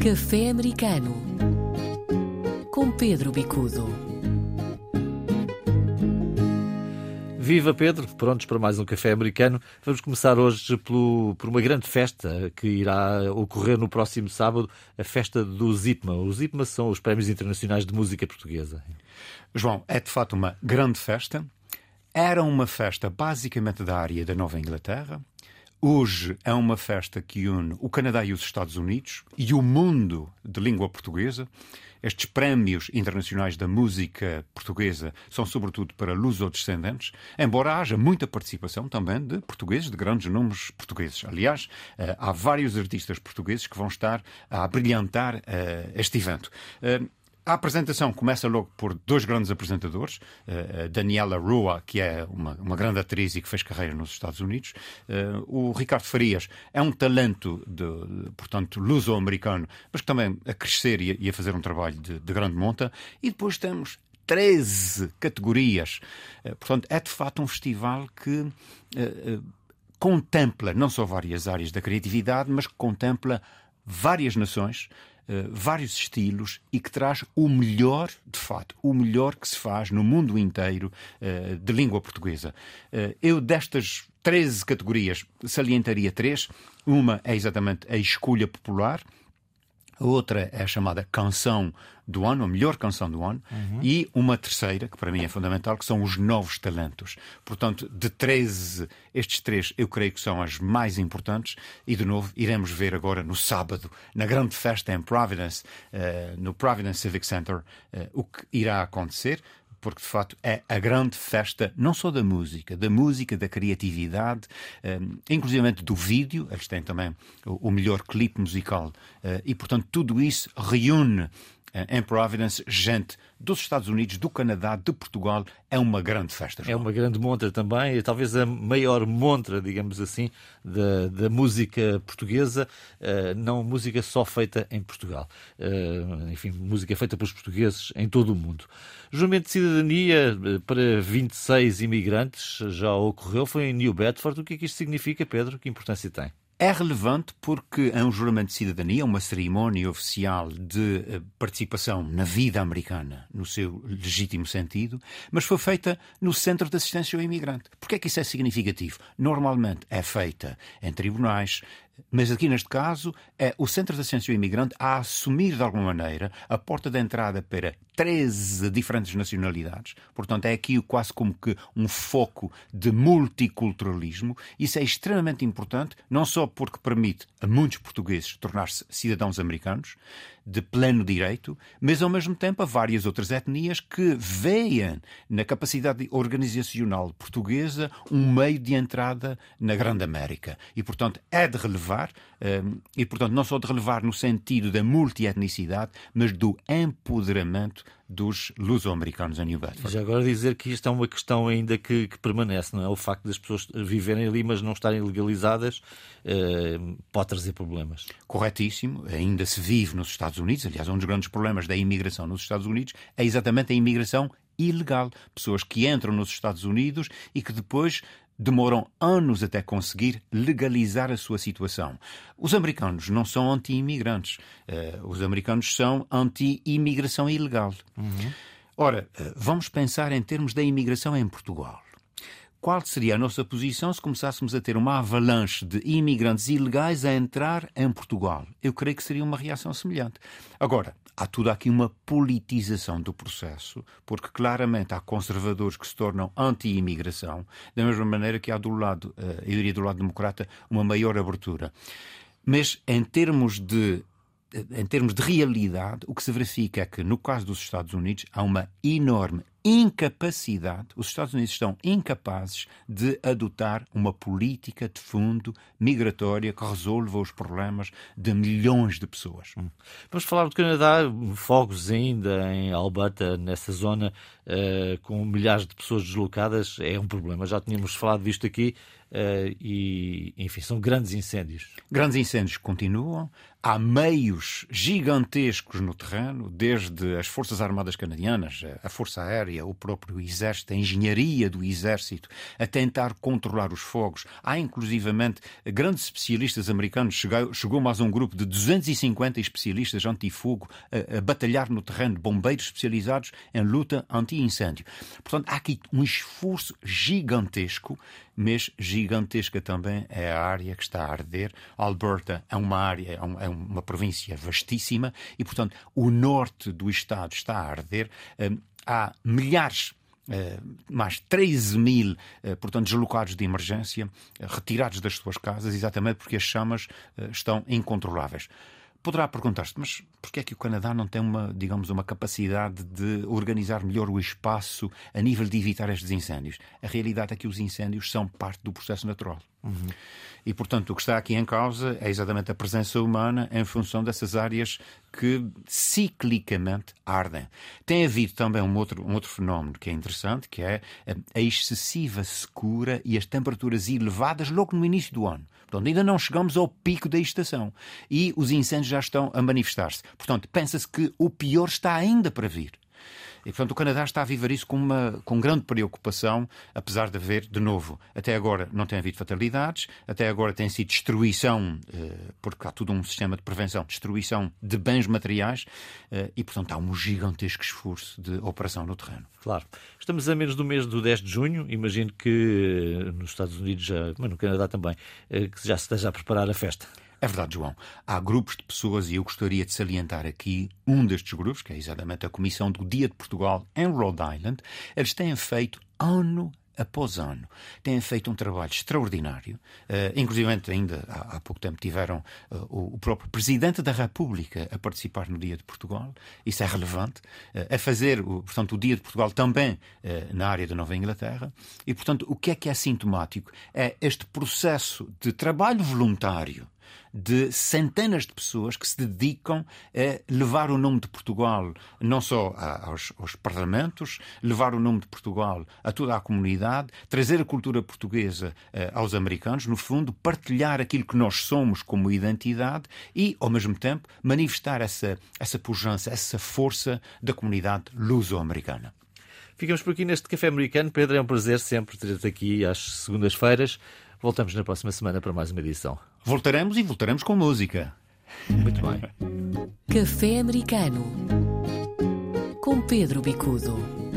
Café Americano com Pedro Bicudo. Viva Pedro, prontos para mais um café americano. Vamos começar hoje pelo, por uma grande festa que irá ocorrer no próximo sábado, a festa do Zipma. Os Zipma são os Prémios Internacionais de Música Portuguesa. João, é de fato uma grande festa. Era uma festa basicamente da área da Nova Inglaterra. Hoje é uma festa que une o Canadá e os Estados Unidos e o mundo de língua portuguesa. Estes prémios internacionais da música portuguesa são sobretudo para lusodescendentes, embora haja muita participação também de portugueses, de grandes nomes portugueses. Aliás, eh, há vários artistas portugueses que vão estar a brilhantar eh, este evento. A apresentação começa logo por dois grandes apresentadores, uh, Daniela Rua, que é uma, uma, grande atriz e que fez carreira nos Estados Unidos, uh, o Ricardo Farias é um talento, de, portanto, luso-americano, mas que também a crescer e a, e a fazer um trabalho de, de, grande monta, e depois temos 13 categorias. Uh, portanto, é de fato um festival que contempla não só várias áreas da criatividade, mas que contempla várias nações, eh, vários estilos e que traz o melhor, de fato, o melhor que se faz no mundo inteiro uh, de língua portuguesa. Uh, eu, destas 13 categorias, salientaria três. Uma é exatamente a escolha popular, a outra é a chamada canção do ano, a melhor canção do ano, uhum. e uma terceira, que para mim é fundamental, que são os novos talentos. Portanto, de 13, estes três eu creio que são as mais importantes, e de novo iremos ver agora no sábado, na grande festa em Providence, uh, no Providence Civic Center, uh, o que irá acontecer porque de facto é a grande festa, não só da música, da música, da criatividade, um, inclusive do vídeo, eles têm também o, o melhor clipe musical, uh, e portanto tudo isso reúne eh, em Providence, gente dos Estados Unidos, do Canadá, de Portugal. É uma grande festa. João. É uma grande montra também, talvez a maior montra, digamos assim, da, da música portuguesa, uh, não música só feita em Portugal. Uh, enfim, música feita pelos portugueses em todo o mundo. Juramento de cidadania para 26 imigrantes já ocorreu, foi em New Bedford. O que é que isto significa, Pedro? Que importância tem? É relevante porque é um juramento de cidadania, uma cerimónia oficial de eh, participação na vida americana, no seu legítimo sentido, mas foi feita no Centro de Assistência ao Imigrante. Porquê é que isso é significativo? Normalmente é feita em tribunais, mas aqui neste caso é o Centro de ao Imigrante a assumir de alguma maneira a porta de entrada para 13 diferentes nacionalidades. Portanto, é aqui quase como que um foco de multiculturalismo. Isso é extremamente importante, não só porque permite a muitos portugueses tornar-se cidadãos americanos, de pleno direito, mas ao mesmo tempo a várias outras etnias que veem na capacidade organizacional portuguesa um meio de entrada na Grande América. E, portanto, é de relevar, um, e, portanto, não só de relevar no sentido da multietnicidade, mas do empoderamento dos luso-americanos em New Bedford. Já agora dizer que isto é uma questão ainda que, que, permanece, não é? O facto das pessoas viverem ali, mas não estarem legalizadas, eh, pode trazer problemas. Corretíssimo. Ainda se vive nos Estados Unidos. Aliás, um dos grandes problemas da imigração nos Estados Unidos é exatamente a imigração ilegal. Pessoas que entram nos Estados Unidos e que depois demoram anos até conseguir legalizar a sua situação. Os americanos não são anti-imigrantes. Uh, os americanos são anti-imigração ilegal. Uhum. Ora, uh, vamos pensar em termos da imigração em Portugal qual seria a nossa posição se começássemos a ter uma avalanche de imigrantes ilegais a entrar em Portugal? Eu creio que seria uma reação semelhante. Agora, há tudo aqui uma politização do processo, porque claramente há conservadores que se tornam anti-imigração, da mesma maneira que há do lado, eh, eu diria do lado democrata, uma maior abertura. Mas em termos de em termos de realidade, o que se verifica é que, no caso dos Estados Unidos, há uma enorme incapacidade, os Estados Unidos estão incapazes de adotar uma política de fundo migratória que resolva os problemas de milhões de pessoas. Hum. Vamos falar do Canadá, fogos ainda em Alberta, nessa zona, uh, com milhares de pessoas deslocadas, é um problema. Já tínhamos falado disto aqui. e, enfim, são grandes incêndios. Grandes incêndios continuam, há meios gigantescos no terreno, desde as Forças Armadas Canadianas, a Força Aérea, o próprio Exército, a engenharia do Exército, a tentar controlar os fogos. Há inclusivamente grandes especialistas americanos, chegou, chegou mais um grupo de 250 especialistas antifogo a, a batalhar no terreno, bombeiros especializados em luta anti-incêndio. Portanto, há aqui um esforço gigantesco mas gigantesca também é a área que está a arder. Alberta é uma área, é, é uma província vastíssima e, portanto, o norte do estado está a arder. Hum, há milhares Uh, mais 13 mil, uh, portanto, deslocados de emergência, uh, retirados das suas casas, exatamente porque as chamas estão incontroláveis. Poderá perguntar-se, mas porquê é que o Canadá não tem uma, digamos, uma capacidade de organizar melhor o espaço a nível de evitar estes incêndios? A realidade é que os incêndios são parte do processo natural. Uhum. E, portanto, o que está aqui em causa é exatamente a presença humana em função dessas áreas que ciclicamente ardem. Tem havido também um outro, um outro fenómeno que é interessante, que é a excessiva secura e as temperaturas elevadas logo no início do ano. Portanto, ainda não chegamos ao pico da estação e os incêndios já estão a manifestar-se. Portanto, pensa-se que o pior está ainda para vir. E, portanto, o Canadá está a viver isso com, uma, com grande preocupação, apesar de haver, de novo, até agora não tem havido fatalidades, até agora tem sido destruição, eh, porque há todo um sistema de prevenção, destruição de bens materiais, eh, e, portanto, há um gigantesco esforço de operação no terreno. Claro. Estamos a menos do mês do 10 de junho, imagino que eh, nos Estados Unidos, já, mas no Canadá também, que já se esteja a preparar a festa. É verdade, João. Há grupos de pessoas, e eu gostaria de salientar aqui um destes grupos, que é exatamente a Comissão do Dia de Portugal em Rhode Island. Eles têm feito ano após ano. Têm feito um trabalho extraordinário. Uh, inclusive, ainda há, há, pouco tempo tiveram uh, o, o, próprio Presidente da República a participar no Dia de Portugal. Isso é relevante. Uh, a fazer, o, portanto, o Dia de Portugal também na área da Nova Inglaterra. E, portanto, o que é que é sintomático? É este processo de trabalho voluntário de centenas de pessoas que se dedicam a levar o nome de Portugal não só aos, aos, parlamentos, levar o nome de Portugal a toda a comunidade, trazer a cultura portuguesa uh, aos americanos, no fundo, partilhar aquilo que nós somos como identidade e, ao mesmo tempo, manifestar essa, essa pujança, essa força da comunidade luso-americana. Ficamos por aqui neste Café Americano. Pedro, é um prazer sempre ter-te aqui às segundas-feiras. Voltamos na próxima semana para mais uma edição. Voltaremos e voltaremos com música. Muito bem. Café Americano com Pedro Bicudo.